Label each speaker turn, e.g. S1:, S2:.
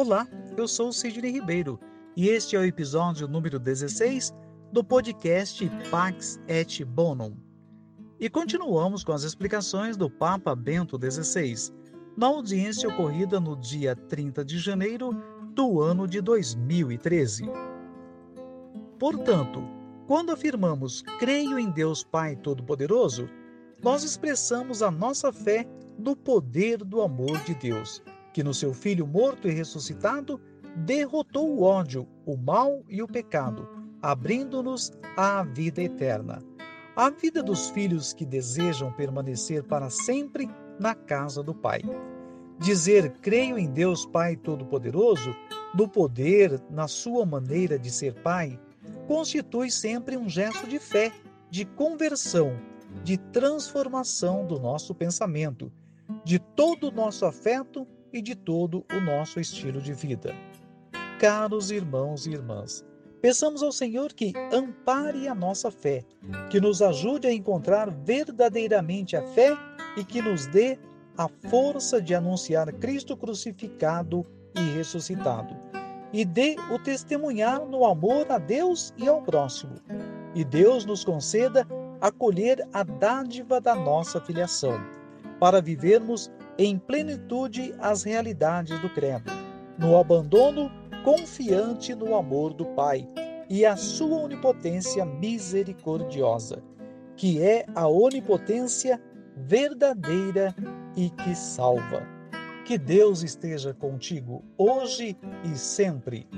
S1: Olá, eu sou Sidney Ribeiro e este é o episódio número 16 do podcast Pax et Bonum. E continuamos com as explicações do Papa Bento XVI, na audiência ocorrida no dia 30 de janeiro do ano de 2013. Portanto, quando afirmamos creio em Deus Pai Todo-Poderoso, nós expressamos a nossa fé no poder do amor de Deus que no seu Filho morto e ressuscitado derrotou o ódio, o mal e o pecado, abrindo-nos à vida eterna. A vida dos filhos que desejam permanecer para sempre na casa do Pai. Dizer creio em Deus Pai Todo-Poderoso, no poder, na sua maneira de ser Pai, constitui sempre um gesto de fé, de conversão, de transformação do nosso pensamento, de todo o nosso afeto e de todo o nosso estilo de vida. Caros irmãos e irmãs, peçamos ao Senhor que ampare a nossa fé, que nos ajude a encontrar verdadeiramente a fé e que nos dê a força de anunciar Cristo crucificado e ressuscitado, e dê o testemunhar no amor a Deus e ao próximo. E Deus nos conceda acolher a dádiva da nossa filiação, para vivermos em plenitude as realidades do credo, no abandono confiante no amor do Pai e a sua onipotência misericordiosa, que é a onipotência verdadeira e que salva. Que Deus esteja contigo hoje e sempre.